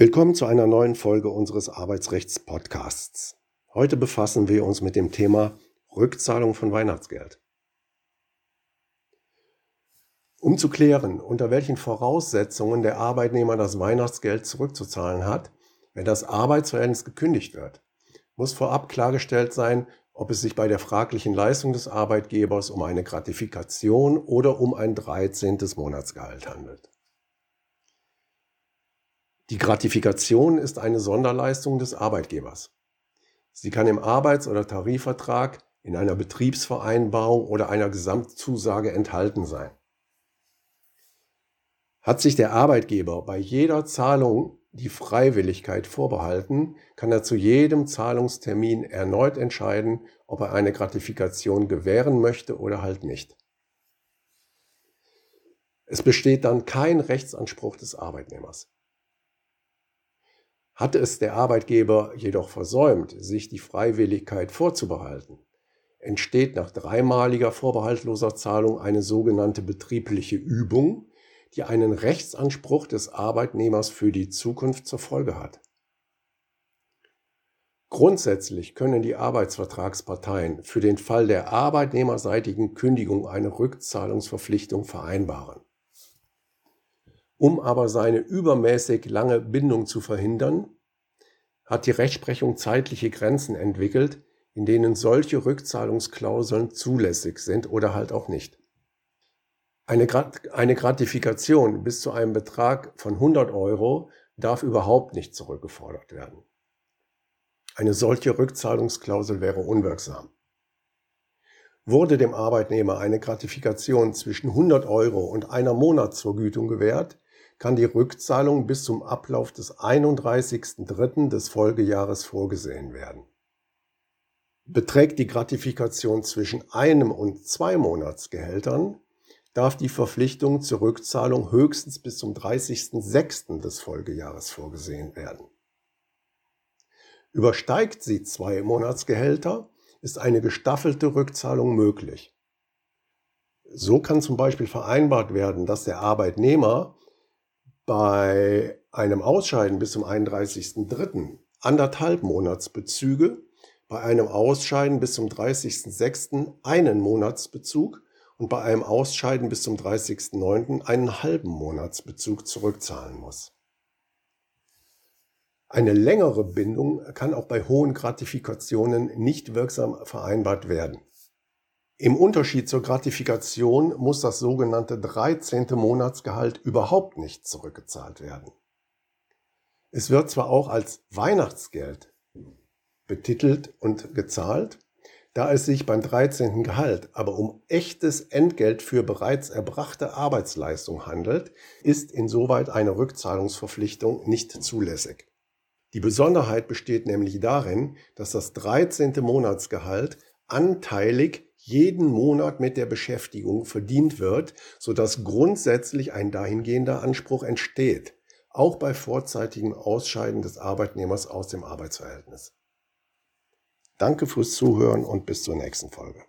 Willkommen zu einer neuen Folge unseres Arbeitsrechts-Podcasts. Heute befassen wir uns mit dem Thema Rückzahlung von Weihnachtsgeld. Um zu klären, unter welchen Voraussetzungen der Arbeitnehmer das Weihnachtsgeld zurückzuzahlen hat, wenn das Arbeitsverhältnis gekündigt wird, muss vorab klargestellt sein, ob es sich bei der fraglichen Leistung des Arbeitgebers um eine Gratifikation oder um ein 13. Monatsgehalt handelt. Die Gratifikation ist eine Sonderleistung des Arbeitgebers. Sie kann im Arbeits- oder Tarifvertrag, in einer Betriebsvereinbarung oder einer Gesamtzusage enthalten sein. Hat sich der Arbeitgeber bei jeder Zahlung die Freiwilligkeit vorbehalten, kann er zu jedem Zahlungstermin erneut entscheiden, ob er eine Gratifikation gewähren möchte oder halt nicht. Es besteht dann kein Rechtsanspruch des Arbeitnehmers. Hatte es der Arbeitgeber jedoch versäumt, sich die Freiwilligkeit vorzubehalten, entsteht nach dreimaliger vorbehaltloser Zahlung eine sogenannte betriebliche Übung, die einen Rechtsanspruch des Arbeitnehmers für die Zukunft zur Folge hat. Grundsätzlich können die Arbeitsvertragsparteien für den Fall der arbeitnehmerseitigen Kündigung eine Rückzahlungsverpflichtung vereinbaren. Um aber seine übermäßig lange Bindung zu verhindern, hat die Rechtsprechung zeitliche Grenzen entwickelt, in denen solche Rückzahlungsklauseln zulässig sind oder halt auch nicht. Eine, eine Gratifikation bis zu einem Betrag von 100 Euro darf überhaupt nicht zurückgefordert werden. Eine solche Rückzahlungsklausel wäre unwirksam. Wurde dem Arbeitnehmer eine Gratifikation zwischen 100 Euro und einer Monatsvergütung gewährt, kann die Rückzahlung bis zum Ablauf des 31.03. des Folgejahres vorgesehen werden. Beträgt die Gratifikation zwischen einem und zwei Monatsgehältern, darf die Verpflichtung zur Rückzahlung höchstens bis zum 30.06. des Folgejahres vorgesehen werden. Übersteigt sie zwei Monatsgehälter, ist eine gestaffelte Rückzahlung möglich. So kann zum Beispiel vereinbart werden, dass der Arbeitnehmer bei einem Ausscheiden bis zum 31.03. anderthalb Monatsbezüge, bei einem Ausscheiden bis zum 30.06. einen Monatsbezug und bei einem Ausscheiden bis zum 30.09. einen halben Monatsbezug zurückzahlen muss. Eine längere Bindung kann auch bei hohen Gratifikationen nicht wirksam vereinbart werden. Im Unterschied zur Gratifikation muss das sogenannte 13. Monatsgehalt überhaupt nicht zurückgezahlt werden. Es wird zwar auch als Weihnachtsgeld betitelt und gezahlt, da es sich beim 13. Gehalt aber um echtes Entgelt für bereits erbrachte Arbeitsleistung handelt, ist insoweit eine Rückzahlungsverpflichtung nicht zulässig. Die Besonderheit besteht nämlich darin, dass das 13. Monatsgehalt anteilig jeden Monat mit der Beschäftigung verdient wird, sodass grundsätzlich ein dahingehender Anspruch entsteht, auch bei vorzeitigem Ausscheiden des Arbeitnehmers aus dem Arbeitsverhältnis. Danke fürs Zuhören und bis zur nächsten Folge.